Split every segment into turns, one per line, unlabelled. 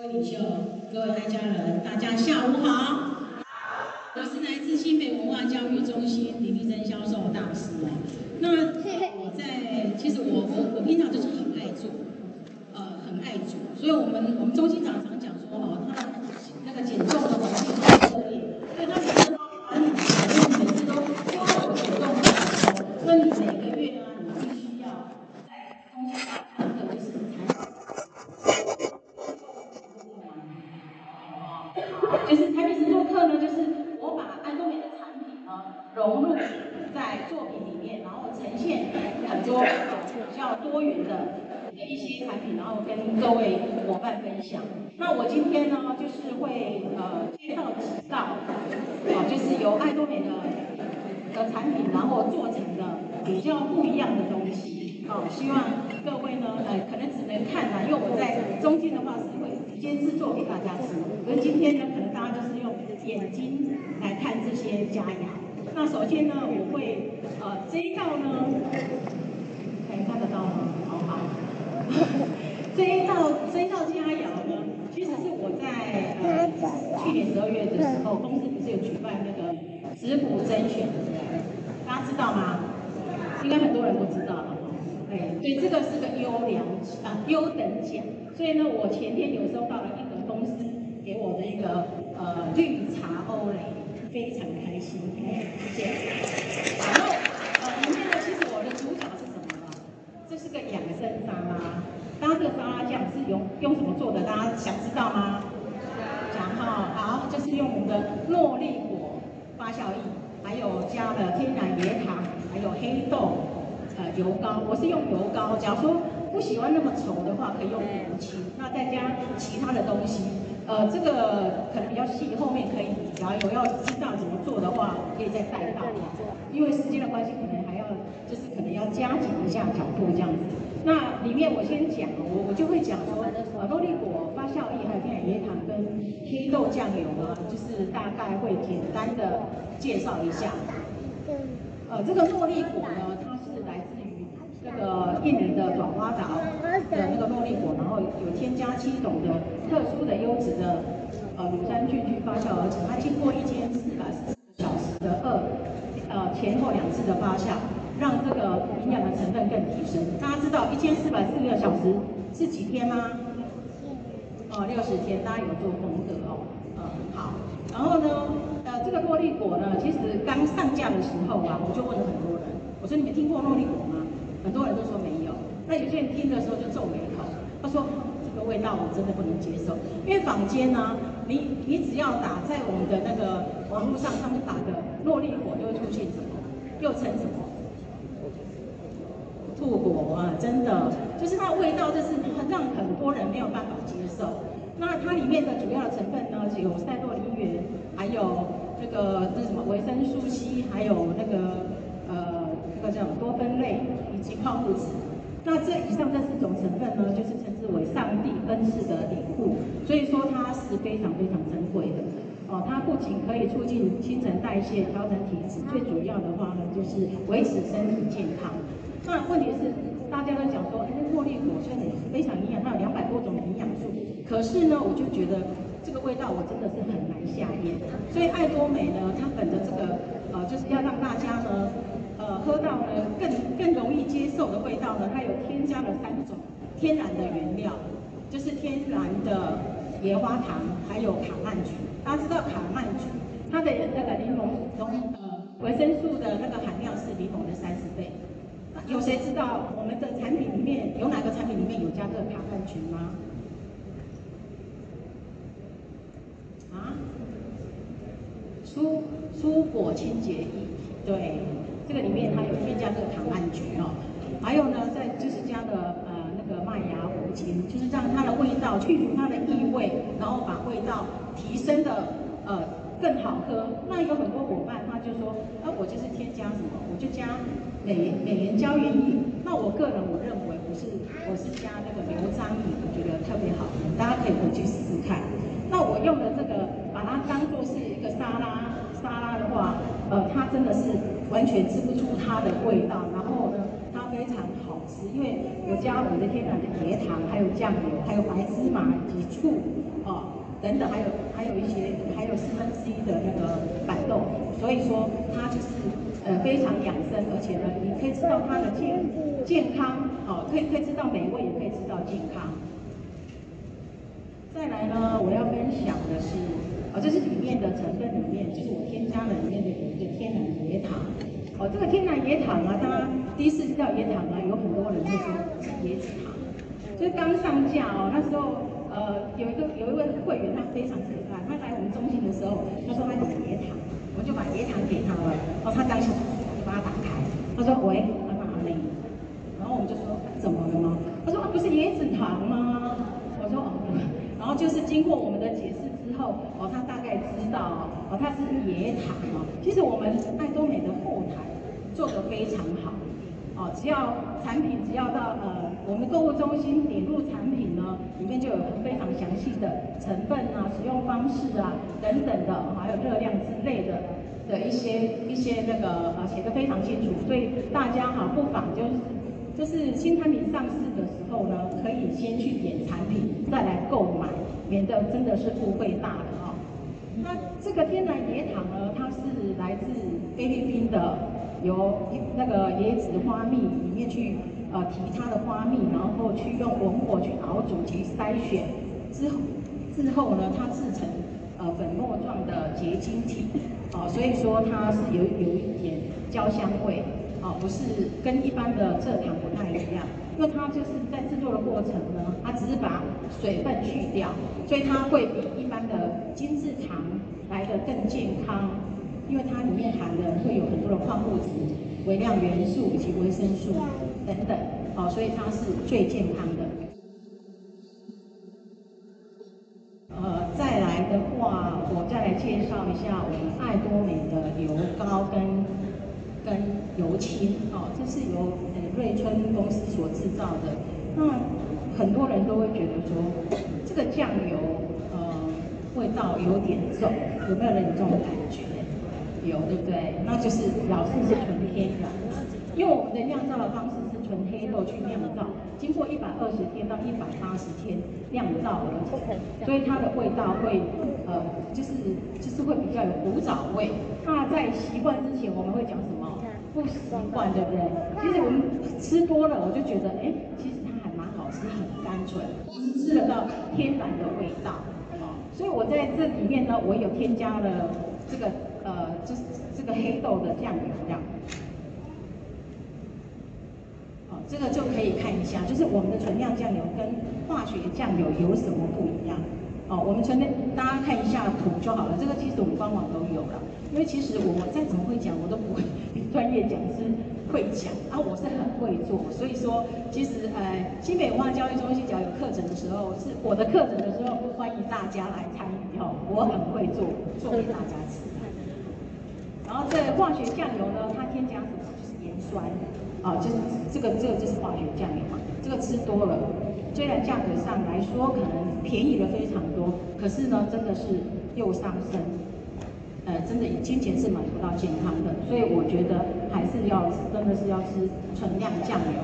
各位领袖，各位爱家人，大家下午好。我是来自新北文化教育中心李立珍销售大师哦。那我在，其实我我我平常就是很爱做，呃，很爱做，所以我们我们中心常常讲说哦，他那个减重的话环境很恶劣，所以他每次都把你，每次都要求减重的时候，所以你每个月啊，你必须要在中心上看的就是产品，就是产品实作课呢，就是。融入在作品里面，然后呈现很多比较多元的一些产品，然后跟各位伙伴分享。那我今天呢，就是会呃介绍几道啊，就是由爱多美的的产品，然后做成的比较不一样的东西。好，希望各位呢，呃，可能只能看啊，因为我在中间的话是会直接制作给大家吃。而今天呢，可能大家就是用眼睛来看这些佳肴。那首先呢，我会呃这一道呢，可以看得到吗？好好。这一道这一道佳肴呢，其实是我在呃去年十二月的时候，公司不是有举办那个食谱甄选的，大家知道吗？应该很多人都知道了。哈哎，对，这个是个优良啊优等奖，所以呢，我前天有收到了一个公司给我的一个呃绿茶欧蕾。非常开心，谢谢。然后呃，里面呢，其实我的主角是什么呢？这是个养生沙拉。刚刚这个沙拉酱是用用什么做的？大家想知道吗？想哈，好，就是用我们的诺丽果发酵液，还有加了天然椰糖，还有黑豆呃油膏。我是用油膏，假如说不喜欢那么稠的话，可以用油漆，那再加其他的东西。呃，这个可能比较细，后面可以，然后有要知道怎么做的话，可以再带到。因为时间的关系，可能还要就是可能要加紧一下脚步这样子。那里面我先讲，我我就会讲说，呃，诺丽果发酵液还有天然椰糖跟黑豆酱油啊，就是大概会简单的介绍一下。呃，这个诺丽果呢，它是来自于这个印尼的爪哇岛的那个诺丽果，然后有添加七种的。特殊的优质的呃乳酸菌去发酵而成，它经过一千四百四十小时的二呃前后两次的发酵，让这个营养的成分更提升。大家知道一千四百四十个小时是几天吗？哦，六十天，大家有做功课哦。嗯，好。然后呢，呃，这个诺丽果呢，其实刚上架的时候啊，我就问了很多人，我说你们听过诺丽果吗？很多人都说没有。那有些人听的时候就皱眉头，他说这个。味道我真的不能接受，因为坊间呢，你你只要打在我们的那个网络上，他们打的诺丽果就会出现什么，又称什么兔果啊，真的就是它的味道就是让很多人没有办法接受。那它里面的主要的成分呢，有赛洛梨园，还有这个那什么维生素 C，还有那个呃这个叫多酚类以及矿物质。那这以上这四种成分呢，就是称之为上帝恩赐的礼物，所以说它是非常非常珍贵的。哦，它不仅可以促进新陈代谢、调整体质，最主要的话呢，就是维持身体健康。那问题是，大家都讲说，哎，诺丽果虽然非常营养，它有两百多种营养素，可是呢，我就觉得这个味道我真的是很难下咽。所以爱多美呢，它本着这个，呃，就是要让大家呢。呃，喝到呢更更容易接受的味道呢，它有添加了三种天然的原料，就是天然的椰花糖，还有卡曼曲。大家知道卡曼曲，它的那个柠檬中呃维生素的那个含量是柠檬的三十倍。有谁知道我们的产品里面有哪个产品里面有加这个卡曼曲吗？啊？蔬蔬果清洁液，对。这个里面它有添加这个糖胺菊哦，还有呢，在就是加的呃那个麦芽糊精，就是让它的味道去除它的异味，然后把味道提升的呃更好喝。那有很多伙伴他就说，那、啊、我就是添加什么，我就加美美颜胶原液。那我个人我认为不是，我是加那个牛樟饮，我觉得特别好喝，大家可以回去试试看。那我用的这个，把它当做是一个沙拉沙拉的话，呃，它真的是。完全吃不出它的味道，然后呢，它非常好吃，因为有加我们的天然的椰糖，还有酱油，还有白芝麻以及醋，哦，等等，还有还有一些，还有四分之一的那个板豆，所以说它就是呃非常养生，而且呢，你可以吃到它的健健康，哦，可以可以吃到美味，也可以吃到健康。再来呢，我要分享的是，哦，这是里面的成分里面，就是我添加了里面的有一个天然椰糖。哦，这个天然椰糖啊，它第一次知道椰糖啊，有很多人会说是椰子糖。就是刚上架哦，那时候呃有一个有一位会员，他非常可爱，他来我们中心的时候，他说他有椰糖，我就把椰糖给他了。然后他当时就把它打开，他说喂，他哪里？然后我们就说怎么了吗？他说啊，不是椰子糖吗？我说哦，然后就是经过我，大概知道哦，它是野塔哦。其实我们爱多美的后台。做得非常好，哦，只要产品只要到呃我们购物中心点入产品呢，里面就有非常详细的成分啊、使用方式啊等等的，还有热量之类的的一些一些那个呃写得非常清楚，所以大家哈不妨就是就是新产品上市的时候呢，可以先去点产品再来购买，免得真的是误会大了。那这个天然椰糖呢，它是来自菲律宾的。由那个椰子花蜜里面去呃提它的花蜜，然后去用文火去熬煮及筛选之后，之后呢，它制成呃粉末状的结晶体，哦，所以说它是有有一点焦香味，哦，不是跟一般的蔗糖不太一样，因为它就是在制作的过程呢，它只是把水分去掉，所以它会比一般的精制糖来得更健康。因为它里面含的会有很多的矿物质、微量元素以及维生素等等，好，所以它是最健康的。呃，再来的话，我再来介绍一下我们爱多美的油膏跟跟油漆，哦，这是由呃瑞春公司所制造的。那很多人都会觉得说，这个酱油呃味道有点重，有没有人有这种感觉？有对不对？那就是表示是纯天然，因为我们的酿造的方式是纯黑豆去酿造，经过一百二十天到一百八十天酿造而成，所以它的味道会呃，就是就是会比较有古早味。那在习惯之前，我们会讲什么？不习惯，对不对？其实我们吃多了，我就觉得，哎，其实它还蛮好吃，很单纯，吃得到天然的味道哦。所以我在这里面呢，我有添加了这个。呃，就是这个黑豆的酱油这样，哦，这个就可以看一下，就是我们的纯酿酱油跟化学酱油有什么不一样？哦，我们纯的大家看一下图就好了。这个其实我们官网都有了，因为其实我再怎么会讲，我都不会比专业讲师会讲啊，我是很会做，所以说其实呃，新北文化教育中心只要有课程的时候，是我的课程的时候，欢迎大家来参与哦，我很会做，做给大家吃。然后这化学酱油呢，它添加什么？就是盐酸，啊，就是这个这个就是化学酱油嘛。这个吃多了，虽然价格上来说可能便宜了非常多，可是呢，真的是又伤身，呃，真的金钱是买不到健康的。所以我觉得还是要真的是要吃纯酿酱油。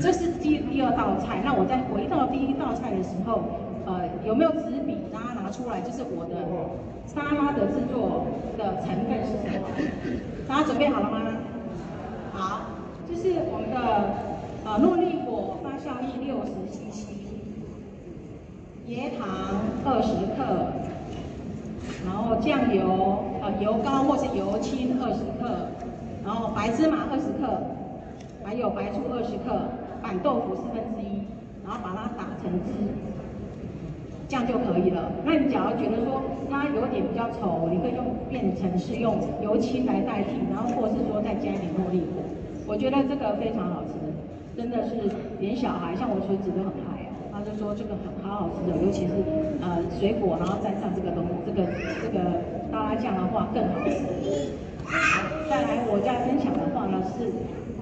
这是第第二道菜。那我再回到第一道菜的时候，呃，有没有纸笔？大家拿出来，就是我的。沙拉的制作的成分是什么？大家准备好了吗？好，就是我们的呃诺丽果发酵液六十 CC，椰糖二十克，然后酱油呃油膏或是油清二十克，然后白芝麻二十克，还有白醋二十克，板豆腐四分之一，然后把它打成汁。这样就可以了。那你假如觉得说它有点比较稠，你可以用变成是用油清来代替，然后或是说再加一点茉莉果。我觉得这个非常好吃，真的是连小孩像我孙子都很爱。他就说这个很好好吃的，尤其是呃水果，然后蘸上这个东，这个这个沙拉酱的话更好吃。好，再来我再分享的话呢是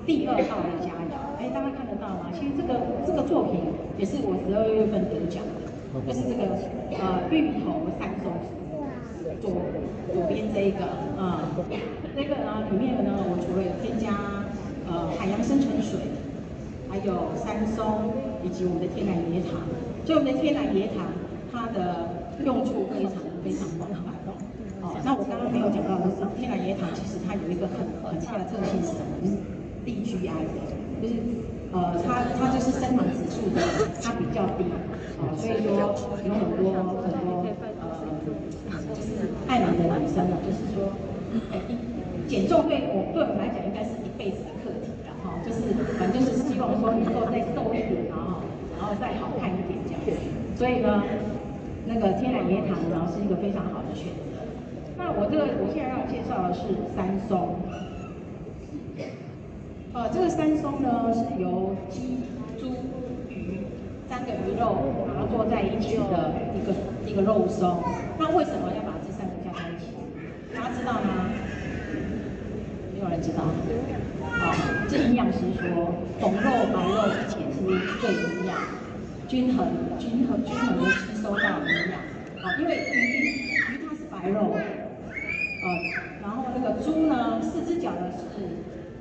第二道的佳肴。哎，大家看得到吗？其实这个这个作品也是我十二月份得奖的。就是这个呃芋头三松丝，左左边这一个啊，这个呢里面呢，我除了有添加呃海洋深层水，还有山松以及我们的天然椰糖，所以我们的天然椰糖它的用处非常非常广泛。哦，那我刚刚没有讲到的是天然椰糖，其实它有一个很很大的特性是什么？就是低 GI 的，就是呃它它就是升糖指数的它比较低，啊、所以说有很多很多呃。就是爱美的女生呢，就是说，减重对我对我们来讲应该是一辈子的课题好，就是反正就是希望说能够再瘦一点，然后然后再好看一点这样。所以呢，那个天然椰糖呢是一个非常好的选择。那我这个我现在要介绍的是三松，呃，这个三松呢是由鸡、猪、鱼三个鱼肉然后做在一起的一个一个肉松。那为什么要把这三个加在一起？大家知道吗？没有人知道。好，这营养师说，红肉白肉一起吃最营养，均衡均衡均衡的吸收到营养。好，因为鱼鱼它是白肉，呃，然后那个猪呢，四只脚的是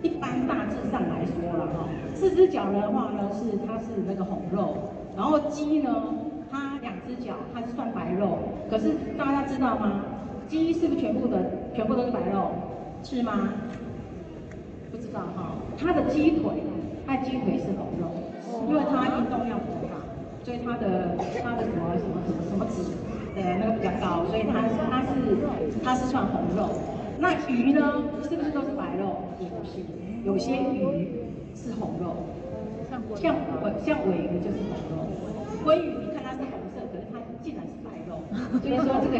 一般大致上来说了哈，四只脚的话呢是它是那个红肉，然后鸡呢，它两只脚它是算白肉，可是大家知道吗？鸡是不是全部的全部都是白肉？是吗？不知道哈。它的鸡腿，它的鸡腿是红肉，因为它运动量比较大，所以它的它的什么什么什么什么脂呃那个比较高，所以它它是它是算红肉。那鱼呢，是不是都是白肉？也不是，有些鱼是红肉，像像像鮪鱼就是红肉，鲑鱼你看它是红色，可是它竟然是白肉，所以说这个。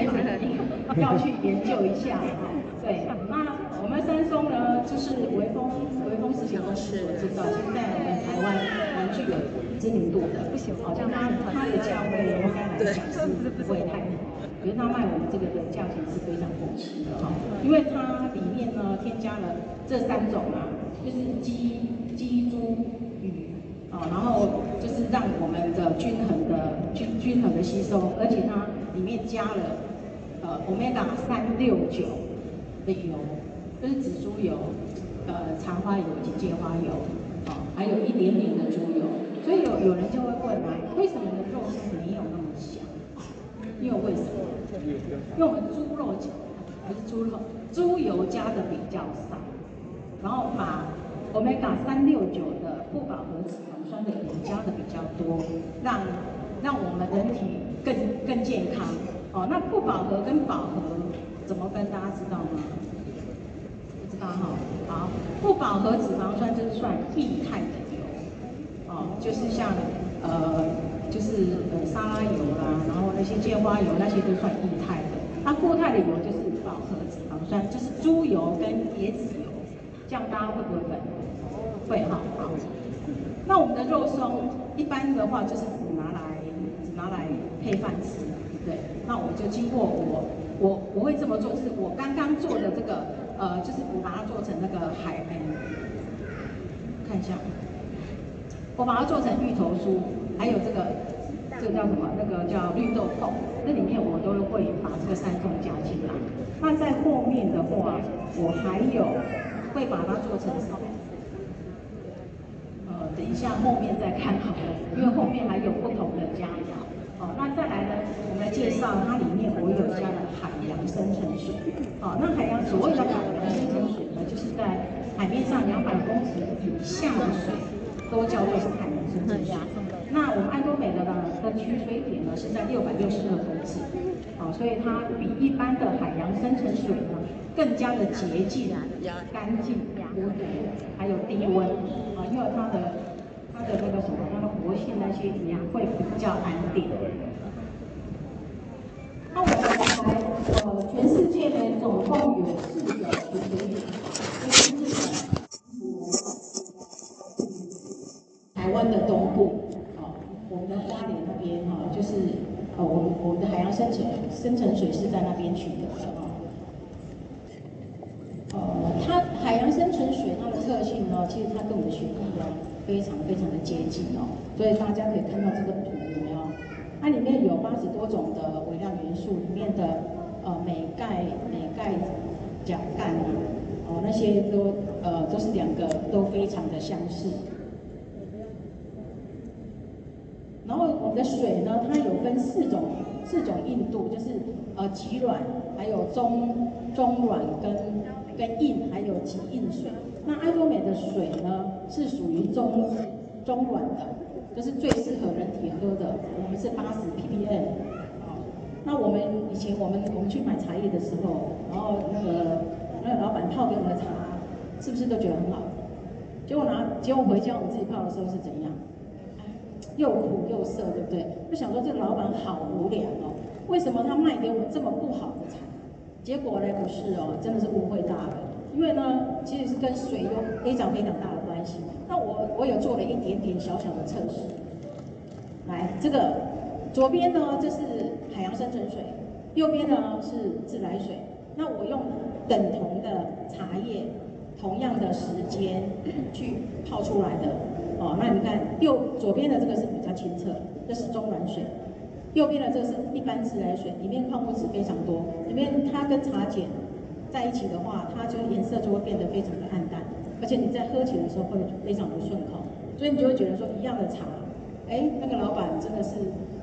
要去研究一下哈，对，那我们三松呢，就是微风微风食品公司所制造，现在我们台湾蛮具有知名度的，不行好像它它的价位应该来讲是不会太低，可是它卖我们这个的价钱是非常合适的哈，因为它里面呢添加了这三种啊，就是鸡鸡猪鱼啊，然后就是让我们的均衡的均均衡的吸收，而且它里面加了。呃，Omega 三六九的油，就是紫苏油、呃，茶花油以及芥花油，哦，还有一点点的猪油。所以有有人就会问啊，为什么你的肉松没有那么香？因为为什么？因为我们猪肉酱不是猪肉，猪油加的比较少，然后把 Omega 三六九的不饱和脂肪酸的油加的比较多，让让我们人体更更健康。哦，那不饱和跟饱和怎么分？大家知道吗？不知道哈。好，不饱和脂肪酸就是算液态的油，哦，就是像呃，就是呃沙拉油啦，然后那些芥花油那些都算液态的。那固态的油就是饱和脂肪酸，就是猪油跟椰子油，这样大家会不会分？会哈。好，那我们的肉松一般的话就是只拿来只拿来配饭吃。对，那我就经过我我我会这么做，是我刚刚做的这个呃，就是我把它做成那个海，哎，看一下，我把它做成芋头酥，还有这个这个叫什么？那个叫绿豆椪，那里面我都会把这个三种加进来。那在后面的话，我还有会把它做成什么？呃，等一下后面再看好了，因为后面还有不同的加料。好，那再来呢？我们来介绍它里面我有加了海洋深层水。好，那海洋所谓的海洋深层水呢，就是在海面上两百公尺以下的水都叫做是海洋深层水。那我们安多美的呢的取水点呢是在六百六十二公尺。好，所以它比一般的海洋深层水呢更加的洁净、干净、无毒，还有低温。啊，因为它的。它的那个什么，它的活性那些营养会比较安定。那我们来，呃，全世界呢总共有四个取水点，就是日本、台湾的东部，哦，我们的花莲那边哈，就是呃，我们我们的海洋深层深层水是在那边取得的啊。呃，它海洋深层水它的特性呢，其实它跟我们的血液呢。非常非常的接近哦，所以大家可以看到这个图有没有？它里面有八十多种的微量元素，里面的呃镁钙、镁钙、钾钙啊，哦那些都呃都是两个都非常的相似。然后我们的水呢，它有分四种四种硬度，就是呃极软，还有中中软跟跟硬，还有极硬水。那爱多美的水呢，是属于中中软的，就是最适合人体喝的。我们是八十 ppm。啊，那我们以前我们我们去买茶叶的时候，然后那个那个老板泡给我们的茶，是不是都觉得很好？结果拿结果回家我们自己泡的时候是怎样？又苦又涩，对不对？就想说这老板好无良哦，为什么他卖给我们这么不好的茶？结果呢，不是哦，真的是误会大了。因为呢，其实是跟水有非常非常大的。我有做了一点点小小的测试。来，这个左边呢，这是海洋深层水，右边呢是自来水。那我用等同的茶叶，同样的时间去泡出来的。哦，那你看右左边的这个是比较清澈，这是中软水；右边的这个是一般自来水，里面矿物质非常多，里面它跟茶碱在一起的话，它就颜色就会变得非常的暗淡，而且你在喝起来的时候会非常的顺口，所以你就会觉得说一样的茶，哎，那个老板真的是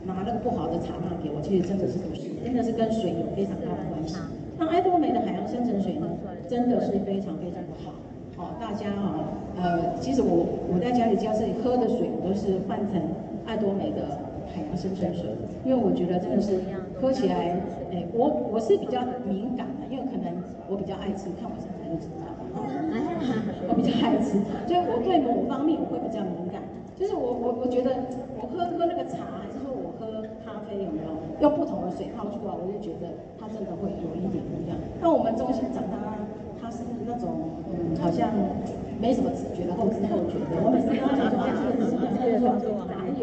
拿那个不好的茶卖给我，其实真的是不是，真的是跟水有非常大的关系。那爱多美的海洋深层水呢，真的是非常非常的好。哦，大家啊、呃，其实我我在家里家自己喝的水，我都是换成爱多美的海洋深层水，因为我觉得真的是喝起来，哎，我我是比较敏感的，因为可能我比较爱吃，看我身材就知道，我比较爱吃，所以我对某方面我会比较敏感，就是我我我觉得我喝喝那个茶，还是说我喝咖啡有没有用不同的水泡出来，我就觉得它真的会有一点不一样。那我们中心长大。他是那种嗯，好像没什么直觉的后知后觉的。我每次跟他讲说，这个是不是他就说哪有？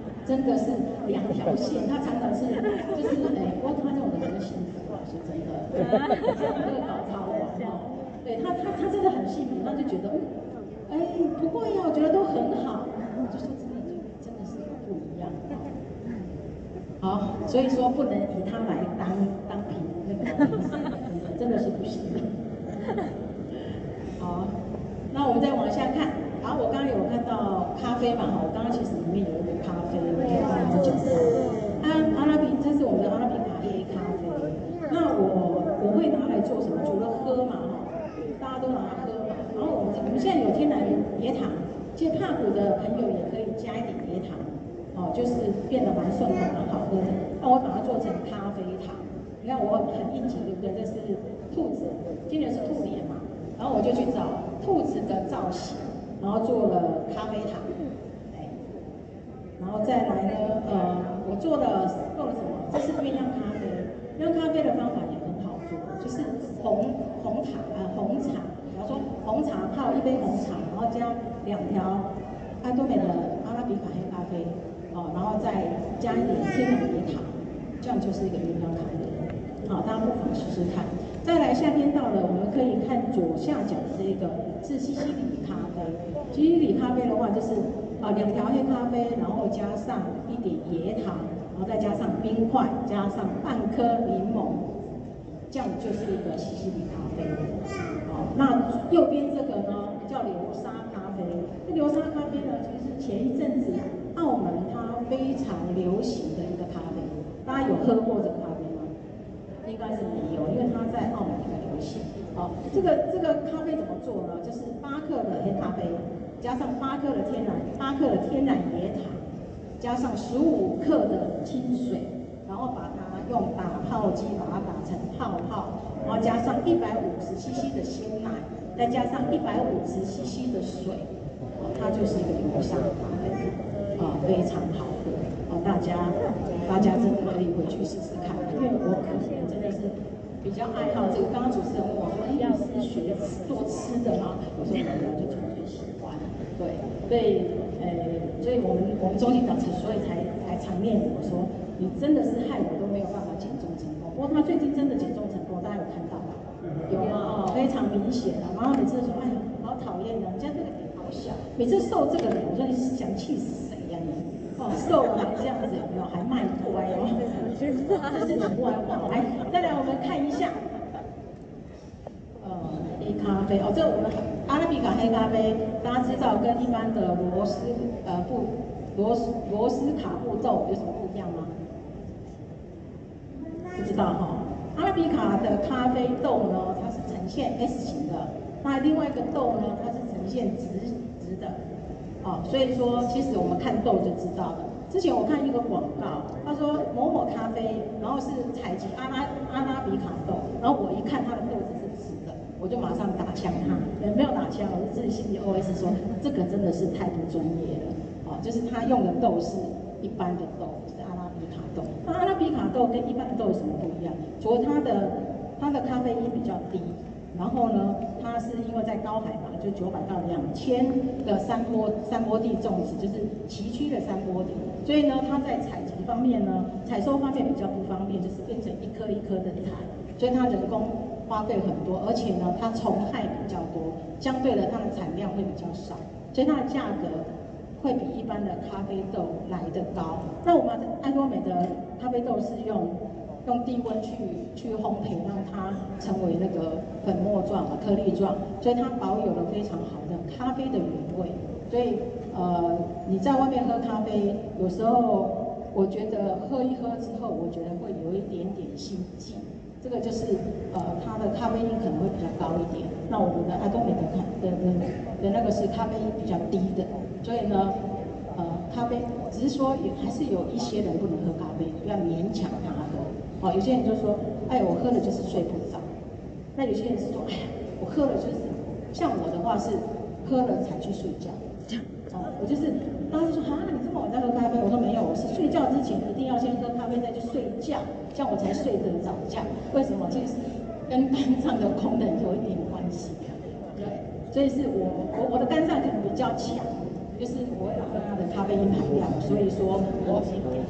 真的是两条线，他常常是就是哎，不过他这种人很幸福啊，是真的。那个搞超玩哦，对他他他真的很幸福，他就觉得嗯哎不会呀，我觉得都很好，就说真的就真的是不一样。好，所以说不能以他来当当凭那个。真的是不行的。好，那我们再往下看。咖啡嘛，哈，我刚刚其实里面有一杯咖啡，我可以帮你们讲。阿阿拉比，这是我们的阿拉比卡黑咖啡。那我我会拿来做什么？除了喝嘛，哈，大家都拿来喝嘛。然后我们我们现在有天然椰糖，其实怕苦的朋友也可以加一点椰糖，哦，就是变得蛮顺口、蛮好喝的。那我把它做成咖啡糖。你看我很应景，对不对？这是兔子，今年是兔年嘛，然后我就去找兔子的造型，然后做了咖啡糖，哎，然后再来呢，呃，我做了做了什么？这是鸳鸯咖啡，鸳鸯咖啡的方法也很好做，就是红红茶呃红茶，比方说红茶泡一杯红茶，然后加两条爱多美的阿拉比卡黑咖啡，哦，然后再加一点天然椰糖，这样就是一个鸳鸯咖啡。好，大家不妨试试看。再来，夏天到了，我们可以看左下角这个是西西里咖啡。西西里咖啡的话，就是啊两条黑咖啡，然后加上一点椰糖，然后再加上冰块，加上半颗柠檬，这样就是一个西西里咖啡。好，那右边这个呢叫流沙咖啡。那流沙咖啡呢，其实前一阵子澳门它非常流行的一个咖啡。大家有喝过这个应该是没有，因为它在澳门比较流行。好，这个这个咖啡怎么做呢？就是八克的黑咖啡，加上八克的天然八克的天然椰糖，加上十五克的清水，然后把它用打泡机把它打成泡泡，然后加上一百五十 CC 的鲜奶，再加上一百五十 CC 的水，它就是一个流沙咖啡，啊，非常好喝。啊，大家大家真的可以回去试试看，因为我可能。比较爱好这个，刚刚主持人问我说：“哎，要是学做吃的吗？”我说：“没有，就纯粹喜欢。”对，所以，呃，所以我们我们中心长之所以才才常念我说：“你真的是害我都没有办法减重成功。”不过他最近真的减重成功，大家有看到吗？有啊，非常明显的。然后每次说：“哎呀，好讨厌的，人家这个脸好小。”每次瘦这个脸，我说：“你是想气死谁呀你？”瘦了还这样子，有没有？还卖乖哦，这是题外话。来，再来我们看一下，呃，黑咖啡哦，这我们阿拉比卡黑咖啡，大家知道跟一般的罗斯呃不罗斯罗斯卡布豆有什么不一样吗？不知道哈、哦。阿拉比卡的咖啡豆呢，它是呈现 S 型的，那另外一个豆呢，它是呈现直。哦，所以说其实我们看豆就知道了。之前我看一个广告，他说某某咖啡，然后是采集阿拉阿拉比卡豆，然后我一看他的豆子是直的，我就马上打枪他，也没有打枪，我就自己心里 OS 说，这个真的是太不专业了。哦，就是他用的豆是一般的豆，就是阿拉比卡豆。那阿拉比卡豆跟一般的豆有什么不一样？除了它的它的咖啡因比较低。然后呢，它是因为在高海拔，就九百到两千的山坡山坡地种植，就是崎岖的山坡地，所以呢，它在采集方面呢，采收方面比较不方便，就是变成一颗一颗的采，所以它人工花费很多，而且呢，它虫害比较多，相对的它的产量会比较少，所以它的价格会比一般的咖啡豆来得高。那我们爱多美的咖啡豆是用。用低温去去烘焙，让它成为那个粉末状、颗粒状，所以它保有了非常好的咖啡的原味。所以呃，你在外面喝咖啡，有时候我觉得喝一喝之后，我觉得会有一点点心悸。这个就是呃，它的咖啡因可能会比较高一点。那我们的爱多美的咖的的的那个是咖啡因比较低的，所以呢，呃，咖啡只是说也还是有一些人不能喝咖啡，不要勉强他喝。哦，有些人就说，哎，我喝了就是睡不着。那有些人是说，哎呀，我喝了就是，像我的话是喝了才去睡觉。这样哦，我就是，大家就说，哈，你这么晚在喝咖啡？我说没有，我是睡觉之前一定要先喝咖啡再去睡觉，这样我才睡得着觉。为什么？其实跟肝脏的功能有一点关系。对，所以是我我我的肝脏可能比较强，就是我会喝它的咖啡因含量，所以说我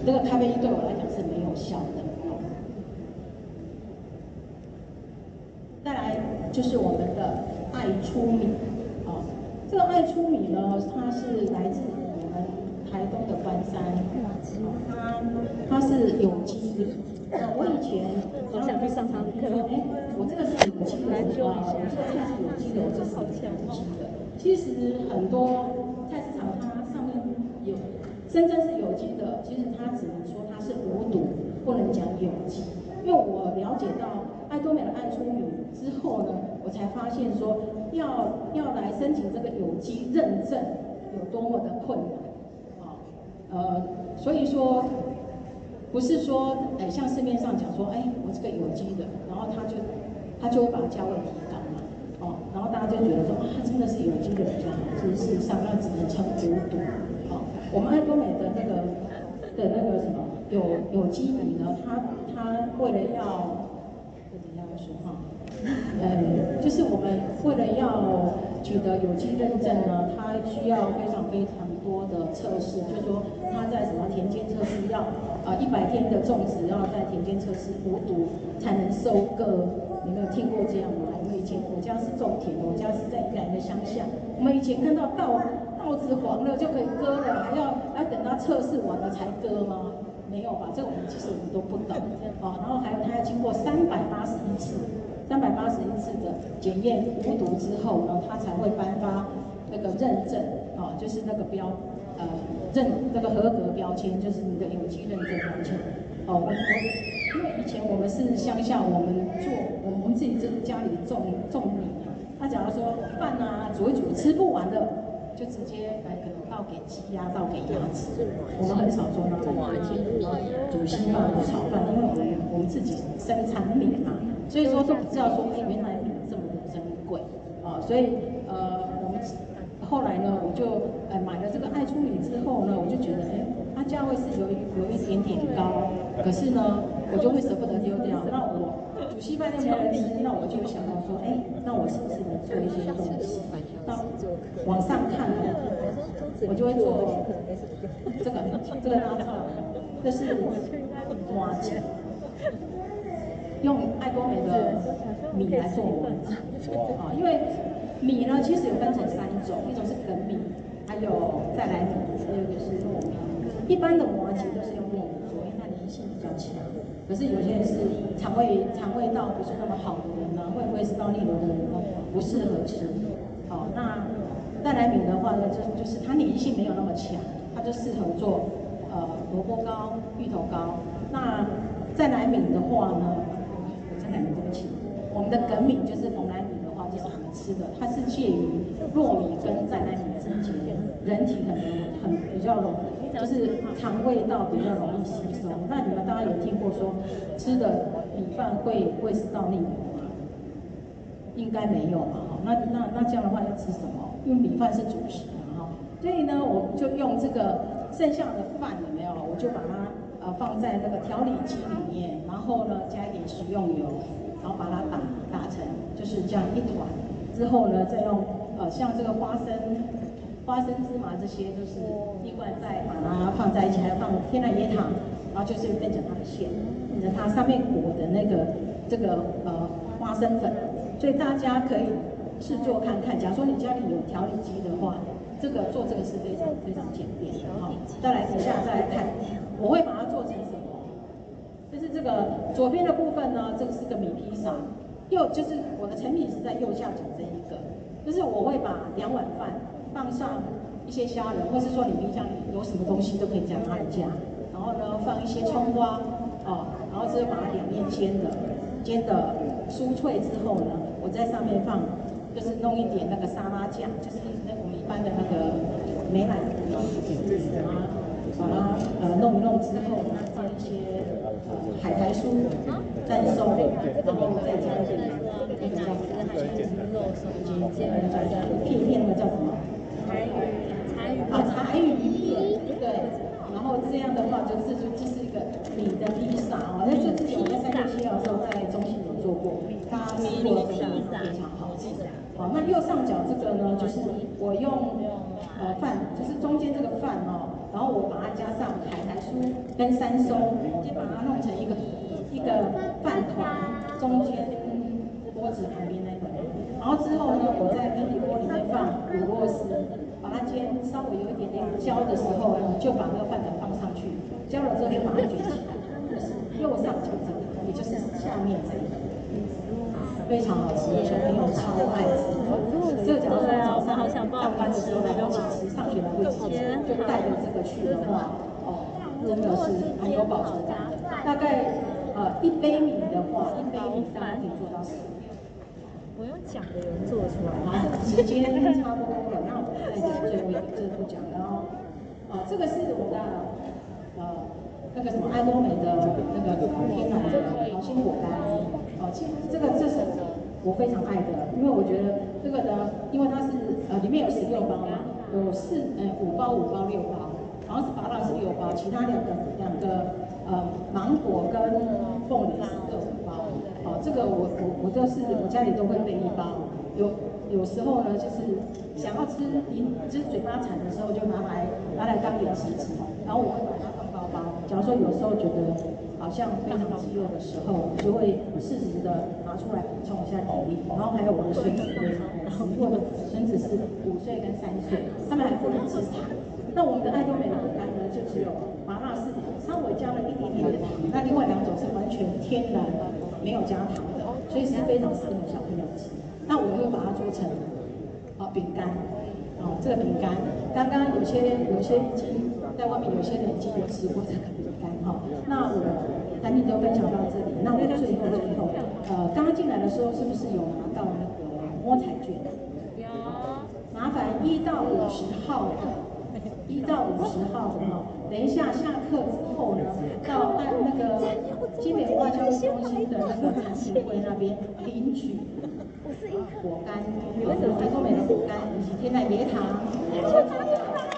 这个咖啡因对我来讲是没有效的。就是我们的爱初米，啊，这个爱初米呢，它是来自我们台东的关山，它它是有机的。我以前好想去上堂课，哎，我这个是有机的啊，我这个菜是有机的，我这是有机的。其实很多菜市场它上面有真正是有机的，其实它只能说它是无毒，不能讲有机。因为我了解到爱多美的爱初米之后呢。我才发现说要要来申请这个有机认证有多么的困难啊，呃，所以说不是说哎像市面上讲说哎我这个有机的，然后他就他就会把价位提高嘛，哦，然后大家就觉得说啊真的是有机的比较好，其实事实上那只能称无毒，哦，我们爱多美的那个的那个什么有有机米呢，它他为了要。嗯，就是我们为了要取得有机认证呢，它需要非常非常多的测试，就是说它在什么田间测试要啊一百天的种植，要在田间测试无毒才能收割。你没有听过这样吗？我们以前我家是种田，我家是在宜兰的乡下，我们以前看到稻稻子黄了就可以割了，还要要等它测试完了才割吗？没有吧？这个我们其实我们都不懂啊。然后还有它要经过三百八十一次。三百八十一次的检验无毒之后呢，他才会颁发那个认证，啊，就是那个标，呃，认那个合格标签，就是你的有机认证标签。哦，我我因为以前我们是乡下，我们做我们自己在家里种种米啊，他假如说饭啊煮一煮吃不完的，就直接来可能倒给鸡鸭，倒给鸭吃。我们很少做那种煮稀饭或炒饭，因为我们我们自己生产米嘛。所以说都不知道说，哎，原来米这么的珍贵啊！所以呃，我们后来呢，我就呃买了这个爱出米之后呢，我就觉得，哎，它价位是有一有一点点高，可是呢，我就会舍不得丢掉。那我煮稀饭又没人吃，那我就想到说，哎，那我是不是能做一些东西？到网上看呢，我就会做这个这个大菜，这是麻糬。用爱多美的米来做我们啊，因为米呢其实有分成三种，一种是粳米，还有再来米，还有一个是糯米。一般的麻糬都是用糯米做，因为它粘性比较强。可是有些人是肠胃肠胃道不是那么好的人呢，会不会是胃食道逆流的人呢，不适合吃。好，那再来米的话呢，就就是它粘性没有那么强，它就适合做呃萝卜糕、芋头糕。那再来米的话呢，我再来米对不起，我们的梗米就是蓬莱米的话，就是我们吃的，它是介于糯米跟再来米之间，人体可能很比较容易。就是肠胃道比较容易吸收。那你们大家有听过说吃的米饭会胃食道逆流吗？应该没有嘛，哈。那那那这样的话要吃什么？因为米饭是主食嘛，哈。所以呢，我就用这个剩下的饭有没有？我就把它呃放在那个调理机里面，然后呢加一点食用油，然后把它打打成就是这样一团。之后呢，再用呃像这个花生。花生、芝麻这些都是一罐，再把它放在一起，还要放天然椰糖，然后就是变成它的馅，变成它上面裹的那个这个呃花生粉。所以大家可以试做看看。假如说你家里有调理机的话，这个做这个是非常非常简便的。哈，再来底下再来看，我会把它做成什么？就是这个左边的部分呢，这个是个米披萨，右就是我的成品是在右下角这一个，就是我会把两碗饭。放上一些虾仁，或是说你冰箱里有什么东西都可以加它来加，然后呢放一些葱花，哦，然后之后把它两面煎的，煎的酥脆之后呢，我在上面放，就是弄一点那个沙拉酱，就是那我们一般的那个美乃滋，然后把它呃弄一弄之后呢，放一些呃海苔酥、蛋松，然后再加一点那个叫什么？片片那个叫什么？柴鱼，柴鱼啊，柴鱼片，对。然后这样的话，就是就这是一个你的披萨哦。那这之前我在三月七号的时候在中心有做过，它做的非常非常好吃。好，那右上角这个呢，就是我用呃饭，就是中间这个饭哦，然后我把它加上海苔酥跟山松，就把它弄成一个一个饭团，中间锅子旁边那个。然后之后呢，我在平底锅里面放五螺丝，把它煎稍微有一点点焦的时候呢，就把那个饭团放上去，焦了之后就把它卷起来，就是右上角这个，也就是下面这个，非常好吃，小朋友超爱吃。这个假如说早上上班的时候来不及吃，上学来不及吃，就带着这个去的话，哦，真的是很有饱足感。大概呃一杯米的话，一杯米大概可以做到十。
我用讲的人做出来，
好，时间差不多了，那我们再讲最后一个，这个不讲了哦。啊，这个是我的呃那个什么爱多美的那个天然的好心果干，哦，其实这个这是我非常爱的，因为我觉得这个呢，因为它是呃里面有十六包嘛，有四呃五包五包六包，然后是芭乐是六包，其他两个两个呃芒果跟凤梨各五包。哦这个我我我都是我家里都会备一包，有有时候呢就是想要吃，你就是嘴巴馋的时候就拿来拿来当零食吃，然后我会把它放包包。假如说有时候觉得好像非常饥饿的时候，我就会适时的拿出来补充一下体力。然后还有我的孙子，然后我的孙子是五岁跟三岁，他们还不能吃糖。那我们的爱多美的果干呢，就只有麻辣是稍微加了一点点的糖，那另外两种是完全天然的。没有加糖的，所以是非常适合小朋友吃。那我会把它做成啊饼干，哦这个饼干，刚刚有些有些已经在外面，有些人已经有吃过这个饼干哈。那我赶紧都分享到这里。那我最后最后，呃，刚刚进来的时候是不是有拿到那个摸彩券？有。麻烦一到五十号的。一到五十号的哈，等一下下课之后呢，到按那个金美化教育中心的那个产品柜那边领取果干，有爱多美的果干以及天然椰糖。